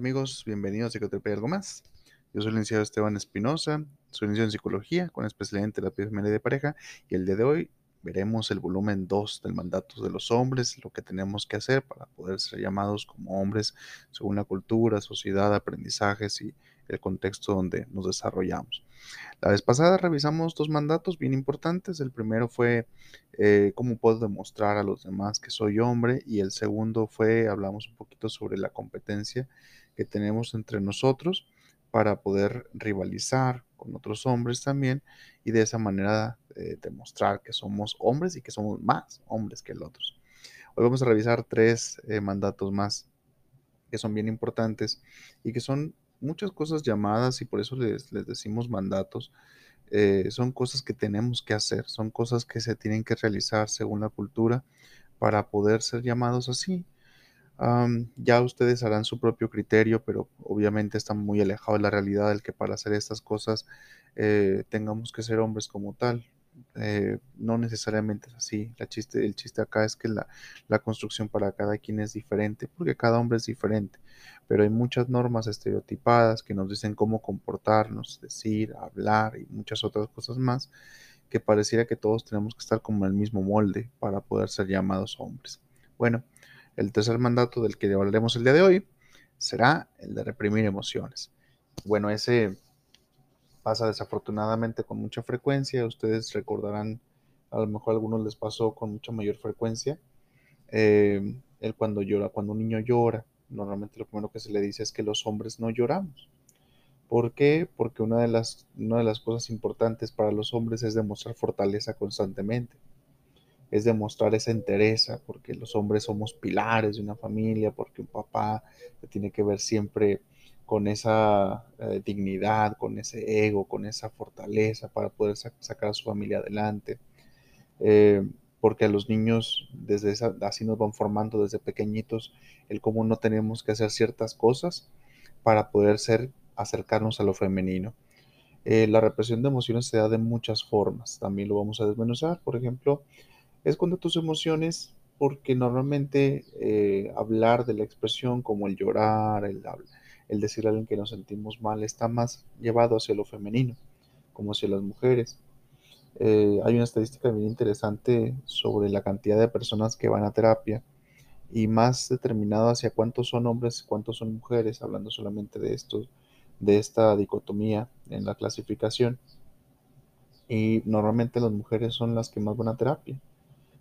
amigos, bienvenidos a Psicoterapia y algo más. Yo soy el licenciado Esteban Espinosa, soy licenciado en psicología con especialidad en terapia familiar de pareja y el día de hoy veremos el volumen 2 del mandato de los hombres, lo que tenemos que hacer para poder ser llamados como hombres según la cultura, sociedad, aprendizajes y el contexto donde nos desarrollamos. La vez pasada revisamos dos mandatos bien importantes. El primero fue eh, cómo puedo demostrar a los demás que soy hombre y el segundo fue, hablamos un poquito sobre la competencia que tenemos entre nosotros para poder rivalizar con otros hombres también y de esa manera eh, demostrar que somos hombres y que somos más hombres que los otros. Hoy vamos a revisar tres eh, mandatos más que son bien importantes y que son muchas cosas llamadas y por eso les, decimos mandatos. Eh, son cosas que tenemos que hacer, son cosas que se tienen que realizar según la cultura para poder ser llamados así ya ustedes harán su propio criterio, pero obviamente está muy alejado de la realidad del que para hacer estas cosas eh, tengamos que ser hombres como tal. Eh, no necesariamente es así. El chiste acá es que la, la, construcción para cada quien es diferente, porque cada hombre es diferente. Pero hay muchas normas estereotipadas que nos dicen cómo comportarnos, decir, hablar y muchas otras cosas más, que pareciera que todos tenemos que estar como en el mismo molde para poder ser llamados hombres. Bueno, el tercer mandato del que hablaremos el día de hoy será el de reprimir emociones. Bueno, ese pasa desafortunadamente con mucha frecuencia. Ustedes recordarán, a lo mejor a algunos les pasó con mucha mayor frecuencia. Eh, el cuando llora, cuando un niño llora, normalmente lo primero que se le dice es que los hombres no lloramos. ¿Por qué? Porque una de las, una de las cosas importantes para los hombres es demostrar fortaleza constantemente es demostrar esa entereza, porque los hombres somos pilares de una familia, porque un papá tiene que ver siempre con esa eh, dignidad, con ese ego, con esa fortaleza para poder sacar a su familia adelante. Eh, porque a los niños desde esa, así nos van formando desde pequeñitos el cómo no tenemos que hacer ciertas cosas para poder ser acercarnos a lo femenino. Eh, la represión de emociones se da de muchas formas, también lo vamos a desmenuzar. Por ejemplo, es cuando tus emociones, porque normalmente eh, hablar de la expresión como el llorar, el, el decir a alguien que nos sentimos mal, está más llevado hacia lo femenino, como hacia las mujeres. Eh, hay una estadística bien interesante sobre la cantidad de personas que van a terapia y más determinado hacia cuántos son hombres y cuántos son mujeres, hablando solamente de esto, de esta dicotomía en la clasificación. Y normalmente las mujeres son las que más van a terapia.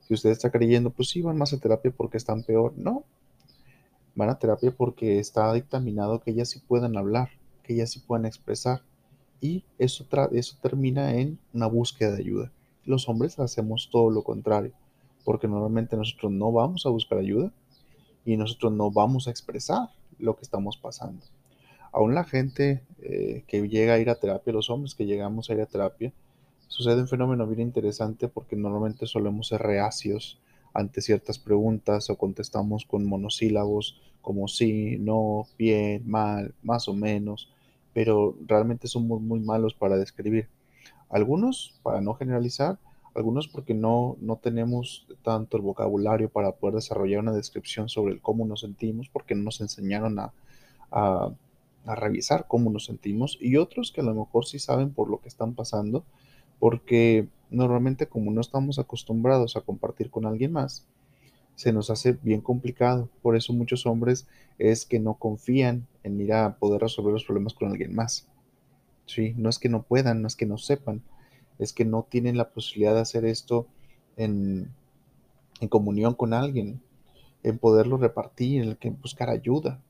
Si usted está creyendo, pues sí, van más a terapia porque están peor. No, van a terapia porque está dictaminado que ellas sí puedan hablar, que ellas sí puedan expresar. Y eso, eso termina en una búsqueda de ayuda. Los hombres hacemos todo lo contrario, porque normalmente nosotros no vamos a buscar ayuda y nosotros no vamos a expresar lo que estamos pasando. Aún la gente eh, que llega a ir a terapia, los hombres que llegamos a ir a terapia, sucede un fenómeno bien interesante porque normalmente solemos ser reacios ante ciertas preguntas o contestamos con monosílabos como sí, no, bien, mal, más o menos, pero realmente somos muy malos para describir. Algunos, para no generalizar, algunos porque no, no tenemos tanto el vocabulario para poder desarrollar una descripción sobre el cómo nos sentimos, porque no nos enseñaron a, a, a revisar cómo nos sentimos, y otros que a lo mejor sí saben por lo que están pasando, porque normalmente como no estamos acostumbrados a compartir con alguien más, se nos hace bien complicado. Por eso muchos hombres es que no confían en ir a poder resolver los problemas con alguien más. Sí, no es que no puedan, no es que no sepan, es que no tienen la posibilidad de hacer esto en, en comunión con alguien, en poderlo repartir, en buscar ayuda.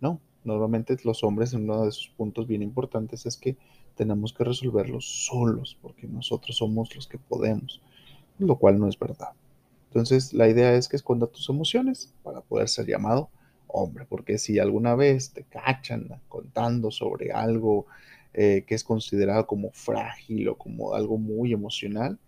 No, normalmente los hombres en uno de sus puntos bien importantes es que tenemos que resolverlos solos, porque nosotros somos los que podemos, lo cual no es verdad. Entonces, la idea es que esconda tus emociones para poder ser llamado hombre, porque si alguna vez te cachan contando sobre algo eh, que es considerado como frágil o como algo muy emocional,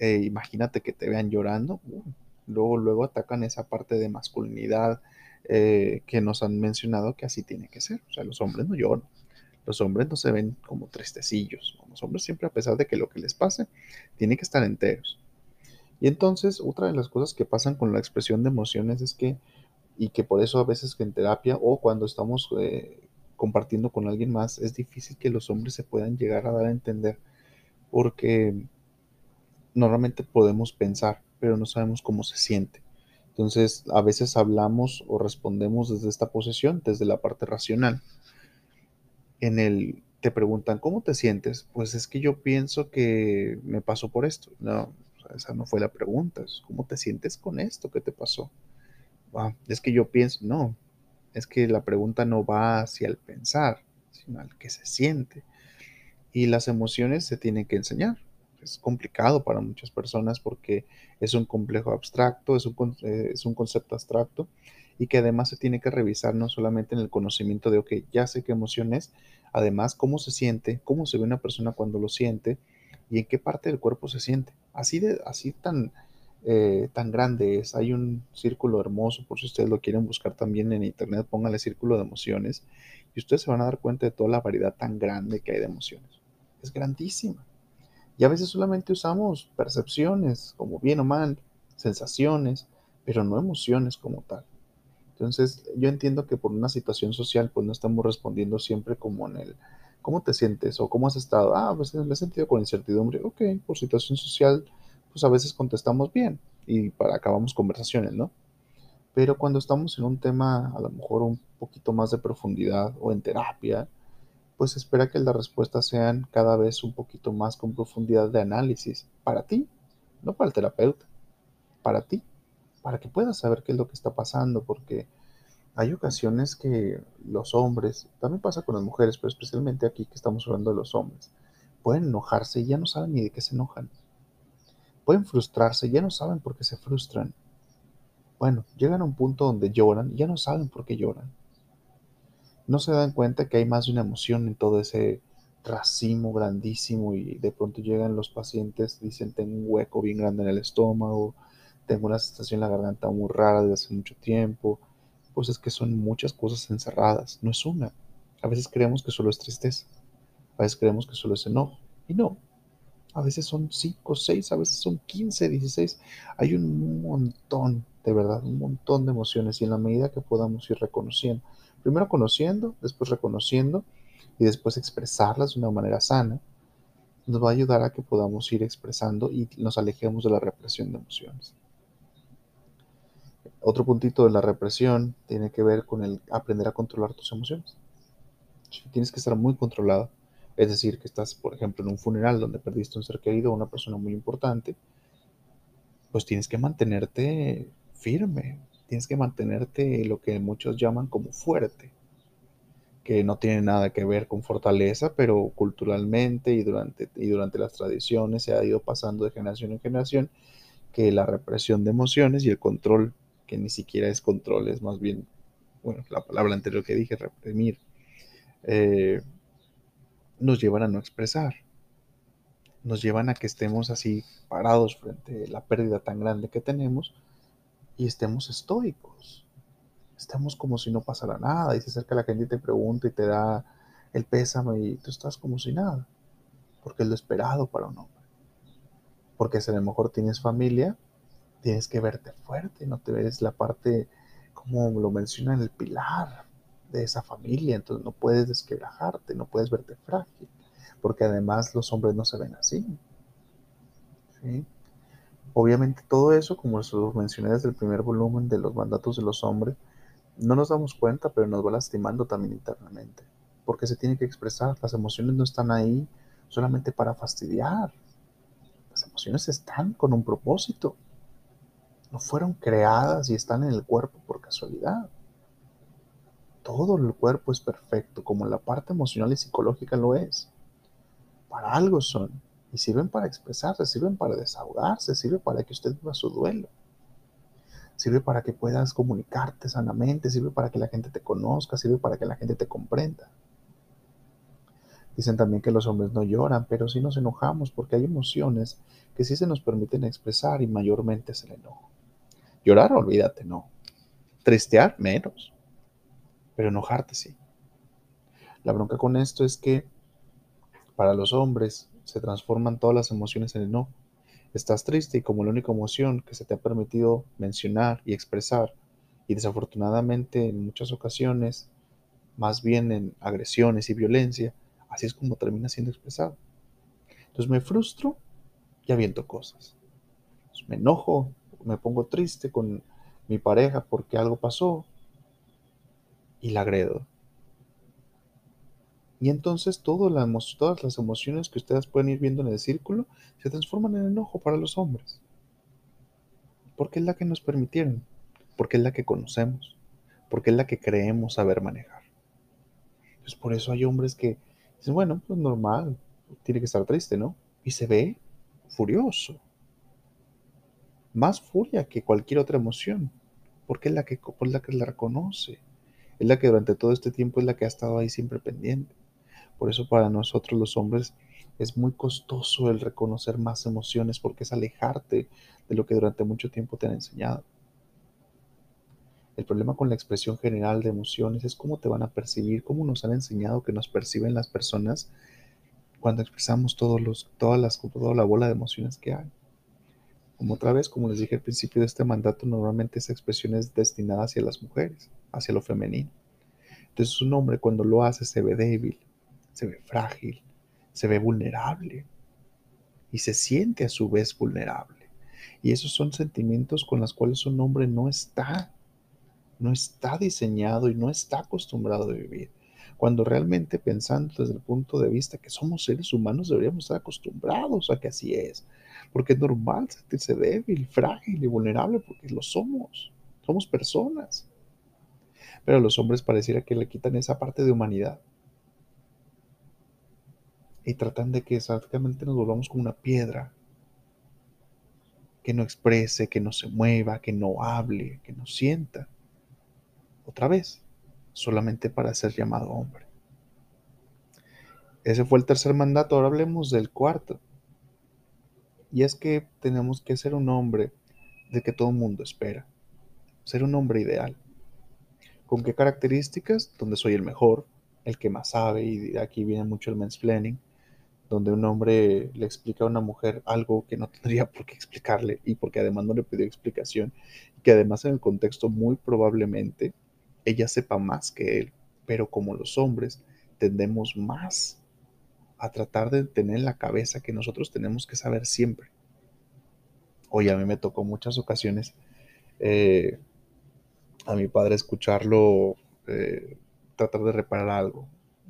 eh, imagínate que te vean llorando, uh, luego, luego atacan esa parte de masculinidad eh, que nos han mencionado que así tiene que ser. O sea, los hombres no lloran, los hombres no se ven como tristecillos. Los hombres siempre, a pesar de que lo que les pase, tienen que estar enteros. Y entonces, otra de las cosas que pasan con la expresión de emociones es que y que por eso a veces que en terapia o cuando estamos eh, compartiendo con alguien más es difícil que los hombres se puedan llegar a dar a entender porque normalmente podemos pensar, pero no sabemos cómo se siente. Entonces, a veces hablamos o respondemos desde esta posición, desde la parte racional. En el te preguntan, ¿cómo te sientes? Pues es que yo pienso que me pasó por esto. No, esa no fue la pregunta. ¿Cómo te sientes con esto que te pasó? Ah, es que yo pienso, no, es que la pregunta no va hacia el pensar, sino al que se siente. Y las emociones se tienen que enseñar. Es complicado para muchas personas porque es un complejo abstracto, es un, eh, es un concepto abstracto y que además se tiene que revisar no solamente en el conocimiento de, ok, ya sé qué emoción es, además cómo se siente, cómo se ve una persona cuando lo siente y en qué parte del cuerpo se siente. Así, de, así tan, eh, tan grande es. Hay un círculo hermoso, por si ustedes lo quieren buscar también en internet, póngale círculo de emociones y ustedes se van a dar cuenta de toda la variedad tan grande que hay de emociones. Es grandísima. Y a veces solamente usamos percepciones, como bien o mal, sensaciones, pero no emociones como tal. Entonces, yo entiendo que por una situación social, pues no estamos respondiendo siempre como en el, ¿cómo te sientes? o ¿cómo has estado? Ah, pues me he sentido con incertidumbre. Ok, por situación social, pues a veces contestamos bien y para acabamos conversaciones, ¿no? Pero cuando estamos en un tema a lo mejor un poquito más de profundidad o en terapia, pues espera que las respuestas sean cada vez un poquito más con profundidad de análisis para ti, no para el terapeuta, para ti para que puedas saber qué es lo que está pasando, porque hay ocasiones que los hombres, también pasa con las mujeres, pero especialmente aquí que estamos hablando de los hombres, pueden enojarse y ya no saben ni de qué se enojan. Pueden frustrarse ya no saben por qué se frustran. Bueno, llegan a un punto donde lloran y ya no saben por qué lloran. No se dan cuenta que hay más de una emoción en todo ese racimo grandísimo y de pronto llegan los pacientes, dicen tengo un hueco bien grande en el estómago, tengo una sensación en la garganta muy rara desde hace mucho tiempo, pues es que son muchas cosas encerradas, no es una. A veces creemos que solo es tristeza, a veces creemos que solo es enojo, y no. A veces son 5, 6, a veces son 15, 16. Hay un montón, de verdad, un montón de emociones y en la medida que podamos ir reconociendo, primero conociendo, después reconociendo y después expresarlas de una manera sana, nos va a ayudar a que podamos ir expresando y nos alejemos de la represión de emociones. Otro puntito de la represión tiene que ver con el aprender a controlar tus emociones. Tienes que estar muy controlado. Es decir, que estás, por ejemplo, en un funeral donde perdiste un ser querido o una persona muy importante, pues tienes que mantenerte firme, tienes que mantenerte lo que muchos llaman como fuerte, que no tiene nada que ver con fortaleza, pero culturalmente y durante, y durante las tradiciones se ha ido pasando de generación en generación que la represión de emociones y el control que ni siquiera es control, es más bien, bueno, la palabra anterior que dije, reprimir, eh, nos llevan a no expresar, nos llevan a que estemos así parados frente a la pérdida tan grande que tenemos y estemos estoicos, estemos como si no pasara nada y se acerca la gente y te pregunta y te da el pésame y tú estás como si nada, porque es lo esperado para un hombre. Porque si a lo mejor tienes familia, tienes que verte fuerte, no te ves la parte, como lo menciona en el pilar de esa familia, entonces no puedes desquebrajarte, no puedes verte frágil, porque además los hombres no se ven así. Obviamente todo eso, como lo mencioné desde el primer volumen de los mandatos de los hombres, no nos damos cuenta, pero nos va lastimando también internamente, porque se tiene que expresar, las emociones no están ahí solamente para fastidiar, las emociones están con un propósito fueron creadas y están en el cuerpo por casualidad. Todo el cuerpo es perfecto, como la parte emocional y psicológica lo es. Para algo son. Y sirven para expresarse, sirven para desahogarse, sirve para que usted viva su duelo. Sirve para que puedas comunicarte sanamente, sirve para que la gente te conozca, sirve para que la gente te comprenda. Dicen también que los hombres no lloran, pero sí nos enojamos porque hay emociones que sí se nos permiten expresar y mayormente es el enojo. Llorar, olvídate, no. Tristear, menos. Pero enojarte, sí. La bronca con esto es que para los hombres se transforman todas las emociones en enojo. Estás triste y como la única emoción que se te ha permitido mencionar y expresar Y desafortunadamente en muchas ocasiones, más bien en agresiones y violencia, así es como termina siendo expresado. Entonces me frustro y aviento cosas. me enojo, me pongo triste con mi pareja porque algo pasó y la agredo. Y entonces todas las emociones que ustedes pueden ir viendo en el círculo se transforman en enojo para los hombres. Porque es la que nos permitieron, porque es la que conocemos, porque es la que creemos saber manejar. Entonces por eso hay hombres que dicen, bueno, pues normal, tiene que estar triste, ¿no? Y se ve furioso. Más furia que cualquier otra emoción, porque es la que, la que la reconoce. Es la que durante todo este tiempo es la que ha estado ahí siempre pendiente. Por eso para nosotros los hombres es muy costoso el reconocer más emociones porque es alejarte de lo que durante mucho tiempo te han enseñado. El problema con la expresión general de emociones es cómo te van a percibir, cómo nos han enseñado que nos perciben las personas cuando expresamos todos los, todas las, toda la bola de emociones que hay. Como otra vez, como les dije al principio de este mandato, normalmente esa expresión es destinada hacia las mujeres, hacia lo femenino. Entonces un hombre cuando lo hace se ve débil, se ve frágil, se ve vulnerable y se siente a su vez vulnerable. Y esos son sentimientos con los cuales un hombre no está, no está diseñado y no está acostumbrado a vivir. Cuando realmente pensando desde el punto de vista que somos seres humanos deberíamos estar acostumbrados a que así es. Porque es normal sentirse débil, frágil y vulnerable porque lo somos. Somos personas. Pero a los hombres pareciera que le quitan esa parte de humanidad y tratan de que exactamente nos volvamos como una piedra, que no exprese, que no se mueva, que no hable, que no sienta. Otra vez, solamente para ser llamado hombre. Ese fue el tercer mandato, ahora hablemos del cuarto. Y es que tenemos que ser un hombre de que todo el mundo espera, ser un hombre ideal. ¿Con qué características? Donde soy el mejor, el que más sabe, y aquí viene mucho el mansplaining, donde un hombre le explica a una mujer algo que no tendría por qué explicarle y porque además no le pidió explicación, y que además en el contexto muy probablemente ella sepa más que él, pero como los hombres tendemos más a tratar de tener en la cabeza que nosotros tenemos que saber siempre. Oye, a mí me tocó muchas ocasiones eh, a mi padre escucharlo eh, tratar de reparar algo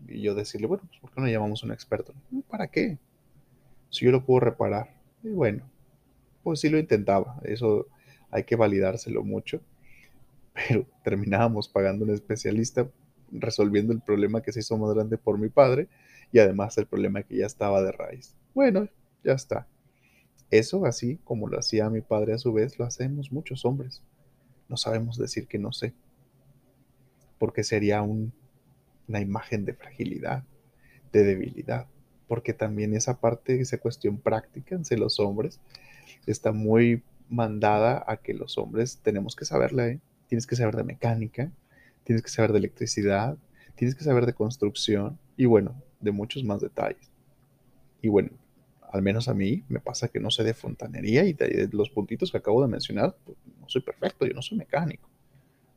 y yo decirle, bueno, pues ¿por qué no llamamos a un experto? ¿Para qué? Si yo lo puedo reparar. Y bueno, pues sí lo intentaba. Eso hay que validárselo mucho. Pero terminábamos pagando un especialista resolviendo el problema que se hizo más grande por mi padre y además el problema que ya estaba de raíz. Bueno, ya está. Eso así como lo hacía mi padre a su vez, lo hacemos muchos hombres. No sabemos decir que no sé. Porque sería un una imagen de fragilidad, de debilidad, porque también esa parte, esa cuestión práctica entre los hombres, está muy mandada a que los hombres tenemos que saberla, ¿eh? Tienes que saber de mecánica, tienes que saber de electricidad, tienes que saber de construcción y bueno, de muchos más detalles. Y bueno, al menos a mí me pasa que no sé de fontanería y de los puntitos que acabo de mencionar, pues, no soy perfecto, yo no soy mecánico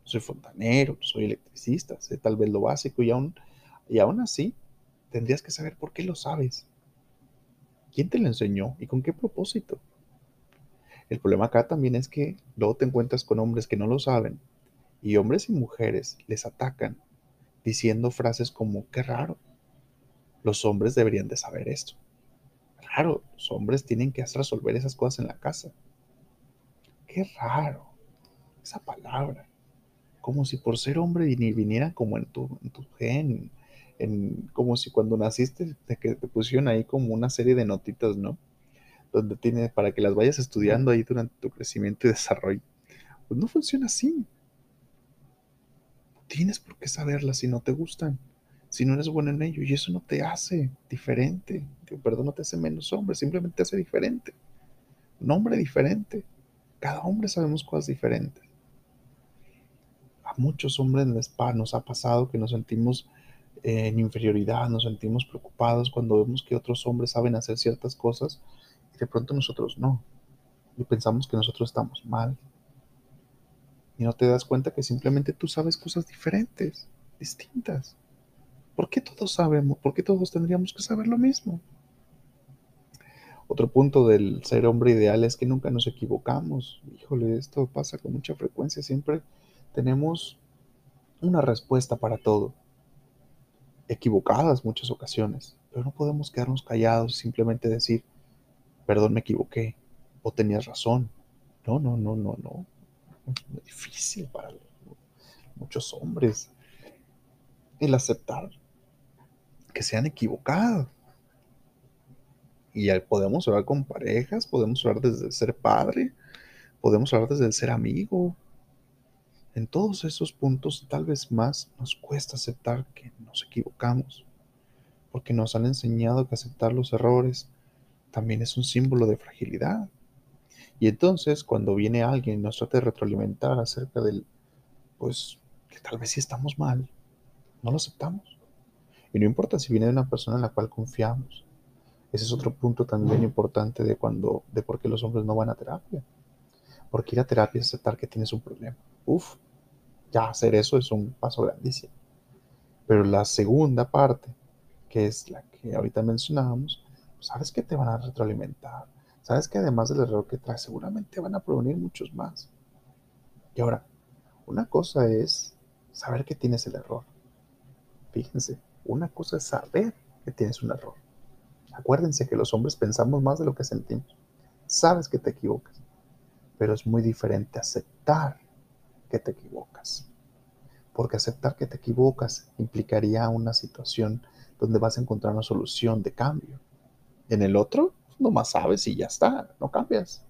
soy fontanero, soy electricista, sé tal vez lo básico y aún, y aún así tendrías que saber por qué lo sabes. ¿Quién te lo enseñó y con qué propósito? El problema acá también es que luego te encuentras con hombres que no lo saben y hombres y mujeres les atacan diciendo frases como qué raro. Los hombres deberían de saber esto. Raro, los hombres tienen que resolver esas cosas en la casa. Qué raro. Esa palabra como si por ser hombre viniera como en tu, tu gen, en, como si cuando naciste te pusieron ahí como una serie de notitas, ¿no? Donde tienes para que las vayas estudiando ahí durante tu crecimiento y desarrollo. Pues no funciona así. Tienes por qué saberlas si no te gustan, si no eres bueno en ello, y eso no te hace diferente, perdón, no te hace menos hombre, simplemente te hace diferente. Un hombre diferente. Cada hombre sabemos cosas diferentes muchos hombres en nos ha pasado que nos sentimos en inferioridad, nos sentimos preocupados cuando vemos que otros hombres saben hacer ciertas cosas de pronto nosotros no. Y pensamos que nosotros estamos mal. Y no te das cuenta que simplemente tú sabes cosas diferentes, distintas. ¿Por qué todos sabemos? ¿Por qué todos tendríamos que saber lo mismo? Otro punto del ser hombre ideal es que nunca nos equivocamos. Híjole, esto pasa con mucha frecuencia. Siempre tenemos una respuesta para todo. Equivocadas muchas ocasiones. Pero no podemos quedarnos callados y simplemente decir, perdón, me equivoqué. O tenías razón. No, no, no, no, no. Es muy difícil para muchos hombres el aceptar que se han equivocado. Y podemos hablar con parejas, podemos hablar desde ser padre, podemos hablar desde el ser amigo. En todos esos puntos, tal vez más, nos cuesta aceptar que nos equivocamos, porque nos han enseñado que aceptar los errores también es un símbolo de fragilidad. Y entonces, cuando viene alguien y nos trata de retroalimentar acerca del, pues, que tal vez sí estamos mal, no lo aceptamos. Y no importa si viene de una persona en la cual confiamos, ese es otro punto también importante de cuando, de por qué los hombres no van a terapia. Porque ir a terapia es aceptar que tienes un problema. Uf, ya hacer eso es un paso grandísimo. Pero la segunda parte, que es la que ahorita mencionábamos, sabes que te van a retroalimentar. Sabes que además del error que traes, seguramente van a prevenir muchos más. Y ahora, una cosa es saber que tienes el error. Fíjense, una cosa es saber que tienes un error. Acuérdense que los hombres pensamos más de lo que sentimos. Sabes que te equivocas, pero es muy diferente aceptar que te equivocas. Porque aceptar que te equivocas implicaría una situación donde vas a encontrar una solución de cambio. En el otro, nomás sabes y ya está, no cambias.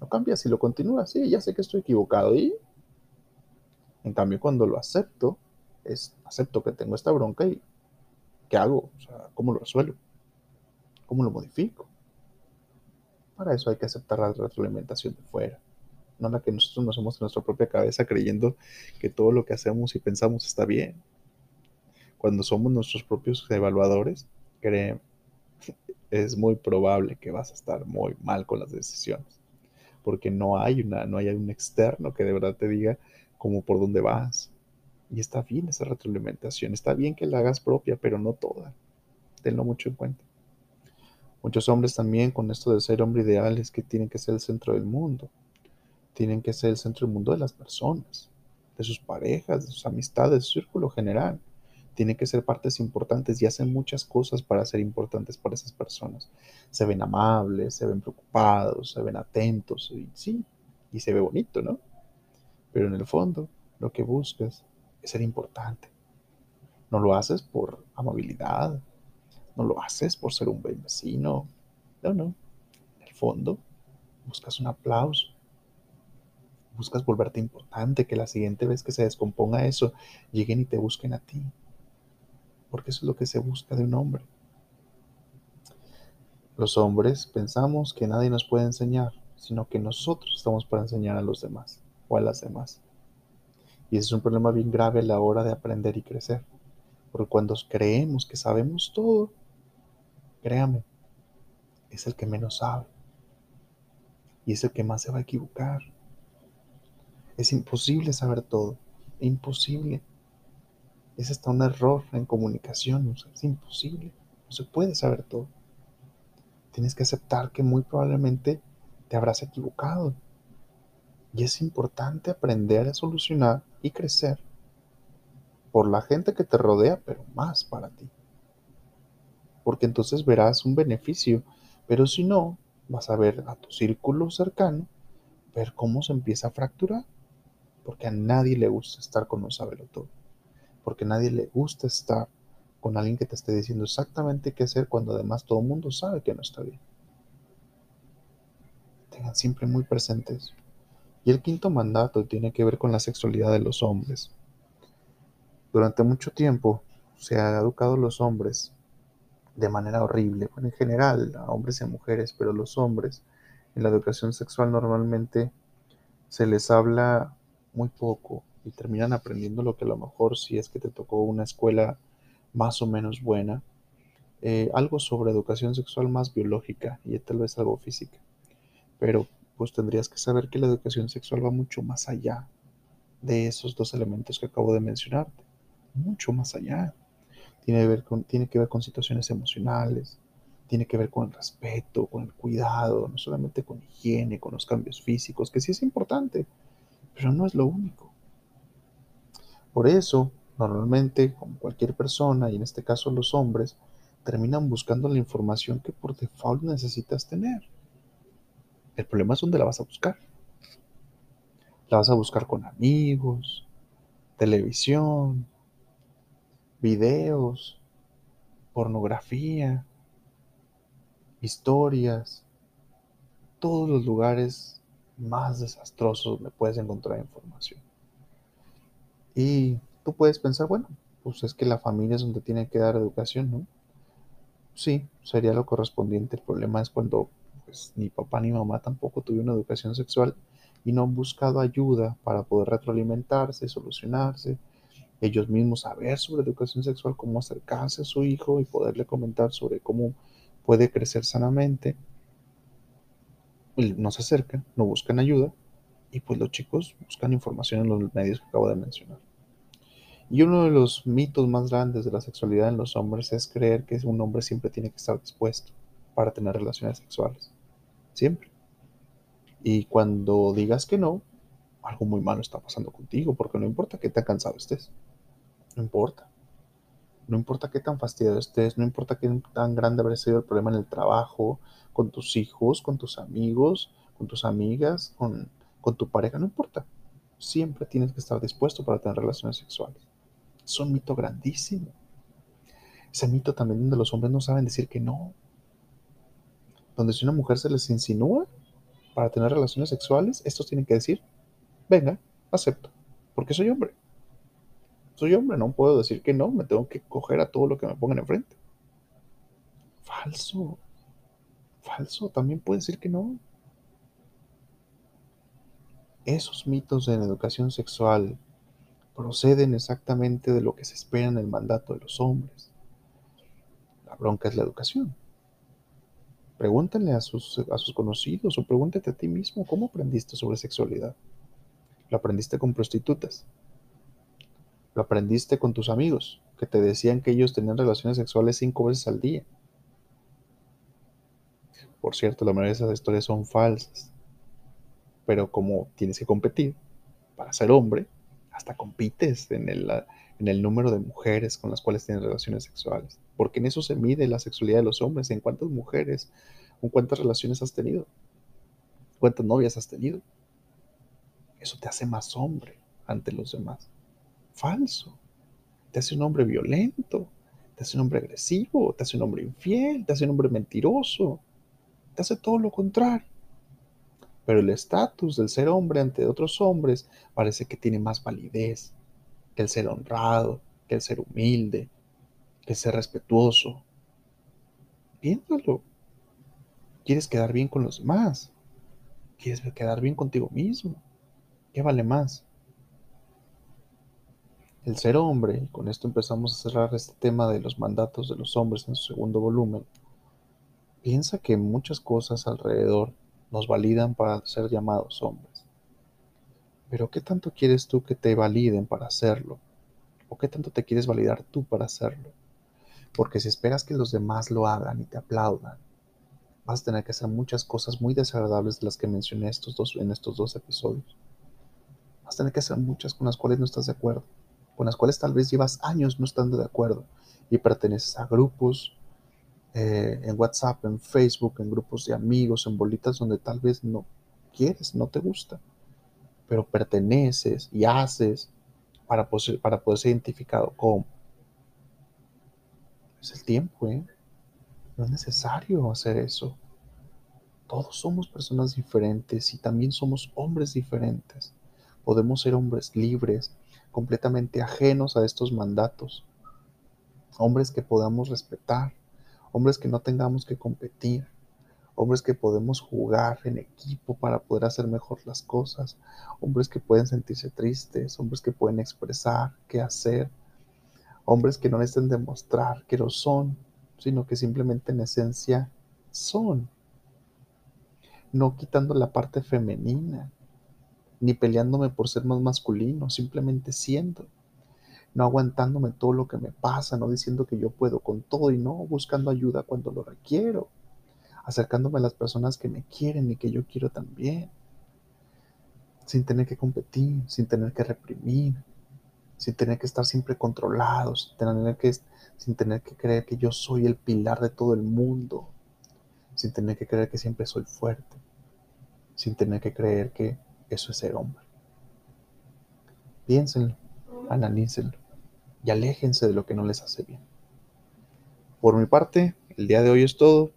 No cambias y lo continúas. Sí, ya sé que estoy equivocado y en cambio cuando lo acepto, es acepto que tengo esta bronca y ¿qué hago? O sea, ¿cómo lo resuelvo? ¿Cómo lo modifico? Para eso hay que aceptar la retroalimentación de fuera, no la que nosotros nos hacemos en nuestra propia cabeza creyendo que todo lo que hacemos y pensamos está bien. Cuando somos nuestros propios evaluadores, créeme, es muy probable que vas a estar muy mal con las decisiones, porque no hay una, no hay un externo que de verdad te diga cómo por dónde vas. Y está bien esa retroalimentación, está bien que la hagas propia, pero no toda. Tenlo mucho en cuenta. Muchos hombres también con esto de ser hombre ideal es que tienen que ser el centro del mundo. Tienen que ser el centro del mundo de las personas, de sus parejas, de sus amistades, de su círculo general. Tienen que ser partes importantes y hacen muchas cosas para ser importantes para esas personas. Se ven amables, se ven preocupados, se ven atentos, y sí, y se ve bonito, ¿no? Pero en el fondo, lo que buscas es ser importante. No lo haces por amabilidad, no lo haces por ser un buen vecino. No, no. En el fondo, buscas un aplauso. Buscas volverte importante, que la siguiente vez que se descomponga eso, lleguen y te busquen a ti. Porque eso es lo que se busca de un hombre. Los hombres pensamos que nadie nos puede enseñar, sino que nosotros estamos para enseñar a los demás o a las demás. Y ese es un problema bien grave a la hora de aprender y crecer. Porque cuando creemos que sabemos todo, Créame, es el que menos sabe. Y es el que más se va a equivocar. Es imposible saber todo. Imposible. Es hasta un error en comunicación. es imposible. No se puede saber todo. Tienes que aceptar que muy probablemente te habrás equivocado. Y es importante aprender a solucionar y crecer por la gente que te rodea, pero más para ti porque entonces verás un beneficio, pero si no, vas a ver a tu círculo cercano, ver cómo se empieza a fracturar, porque a nadie le gusta estar con un sabelo todo, porque nadie le gusta estar con alguien que te esté diciendo exactamente qué hacer cuando además todo el mundo sabe que no está bien. Tengan siempre muy presentes. Y el quinto mandato tiene que ver con la sexualidad de los hombres. Durante mucho tiempo se ha educado a los hombres de manera horrible. Bueno, en general, a hombres y a mujeres, pero los hombres en la educación sexual normalmente se les habla muy poco y terminan aprendiendo lo que a lo mejor si es que te tocó una escuela más o menos buena, eh, algo sobre educación sexual más biológica y tal vez algo física. Pero pues tendrías que saber que la educación sexual va mucho más allá de esos dos elementos que acabo de mencionarte, mucho más allá. Tiene que ver con, tiene que ver con situaciones emocionales, tiene que ver con el respeto, con el cuidado, no solamente con higiene, con los cambios físicos, que sí es importante, pero no es lo único. Por eso, normalmente, como cualquier persona, y en este caso los hombres, terminan buscando la información que por default necesitas tener. El problema es dónde la vas a buscar. La vas a buscar con amigos, televisión, videos, pornografía, historias, todos los lugares más desastrosos donde puedes encontrar información. Y tú puedes pensar, bueno, pues es que la familia es donde tiene que dar educación, ¿no? Sí, sería lo correspondiente. El problema es cuando pues, ni papá ni mamá tampoco tuvieron educación sexual y no han buscado ayuda para poder retroalimentarse, solucionarse, ellos mismos saber sobre educación sexual, cómo acercarse a su hijo y poderle comentar sobre cómo puede crecer sanamente. no se acercan, no buscan ayuda y pues los chicos buscan información en los medios que acabo de mencionar. Y uno de los mitos más grandes de la sexualidad en los hombres es creer que un hombre siempre tiene que estar dispuesto para tener relaciones sexuales. Siempre. Y cuando digas que no, algo muy malo está pasando contigo, porque no importa qué tan cansado estés. No importa. No importa qué tan fastidiado estés, no importa qué tan grande habrá sido el problema en el trabajo, con tus hijos, con tus amigos, con tus amigas, con, con tu pareja, no importa. Siempre tienes que estar dispuesto para tener relaciones sexuales. Es un mito grandísimo. Ese mito también donde los hombres no saben decir que no. Donde si una mujer se les insinúa para tener relaciones sexuales, estos tienen que decir, venga, acepto, porque soy hombre. Soy hombre, no puedo decir que no, me tengo que coger a todo lo que me pongan enfrente. Falso. Falso, también puede decir que no. Esos mitos en educación sexual proceden exactamente de lo que se espera en el mandato de los hombres. La bronca es la educación. Pregúntenle a sus, a sus conocidos o pregúntate a ti mismo cómo aprendiste sobre sexualidad. ¿Lo aprendiste con prostitutas? Lo aprendiste con tus amigos, que te decían que ellos tenían relaciones sexuales cinco veces al día. Por cierto, la mayoría de esas historias son falsas. Pero como tienes que competir para ser hombre, hasta compites en el, en número de mujeres con las cuales tienes relaciones sexuales. Porque en eso se mide la sexualidad de los hombres, en cuántas mujeres, con cuántas relaciones has tenido, cuántas novias has tenido. Eso te hace más hombre ante los demás falso, te hace un hombre violento, te hace un hombre agresivo, te hace un hombre infiel, te hace un hombre mentiroso, te hace todo lo contrario. Pero el estatus del ser hombre ante otros hombres parece que tiene más validez que el ser honrado, que el ser humilde, que el ser respetuoso. Piénsalo. Quieres quedar bien con los demás. Quieres quedar bien contigo mismo. ¿Qué vale más? El ser hombre, y con esto empezamos a cerrar este tema de los mandatos de los hombres en su segundo volumen, piensa que muchas cosas alrededor nos validan para ser llamados hombres. Pero ¿qué tanto quieres tú que te validen para hacerlo? ¿O qué tanto te quieres validar tú para hacerlo? Porque si esperas que los demás lo hagan y te aplaudan, vas a tener que hacer muchas cosas muy desagradables de las que mencioné estos dos, en estos dos episodios. Vas a tener que hacer muchas con las cuales no estás de acuerdo con las cuales tal vez llevas años no estando de acuerdo y perteneces a grupos eh, en WhatsApp, en Facebook, en grupos de amigos, en bolitas donde tal vez no quieres, no te gusta, pero perteneces y haces para, para poder ser identificado como. Es el tiempo, ¿eh? No es necesario hacer eso. Todos somos personas diferentes y también somos hombres diferentes. Podemos ser hombres libres, completamente ajenos a estos mandatos. Hombres que podamos respetar, hombres que no tengamos que competir, hombres que podemos jugar en equipo para poder hacer mejor las cosas, hombres que pueden sentirse tristes, hombres que pueden expresar qué hacer, hombres que no necesitan demostrar que lo son, sino que simplemente en esencia son, no quitando la parte femenina, ni peleándome por ser más masculino, simplemente siendo, no aguantándome todo lo que me pasa, no diciendo que yo puedo con todo y no buscando ayuda cuando lo requiero, acercándome a las personas que me quieren y que yo quiero también, sin tener que competir, sin tener que reprimir, sin tener que estar siempre controlados, sin tener que, sin tener que creer que yo soy el pilar de todo el mundo, sin tener que creer que siempre soy fuerte, sin tener que creer que eso es ser hombre. Piénsenlo, analícenlo y aléjense de lo que no les hace bien. Por mi parte, el día de hoy es todo.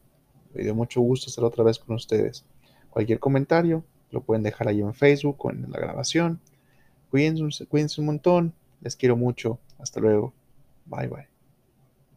Me dio mucho gusto estar otra vez con ustedes. Cualquier comentario lo pueden dejar ahí en Facebook o en la grabación. Cuídense, cuídense un montón. Les quiero mucho. Hasta luego. Bye bye.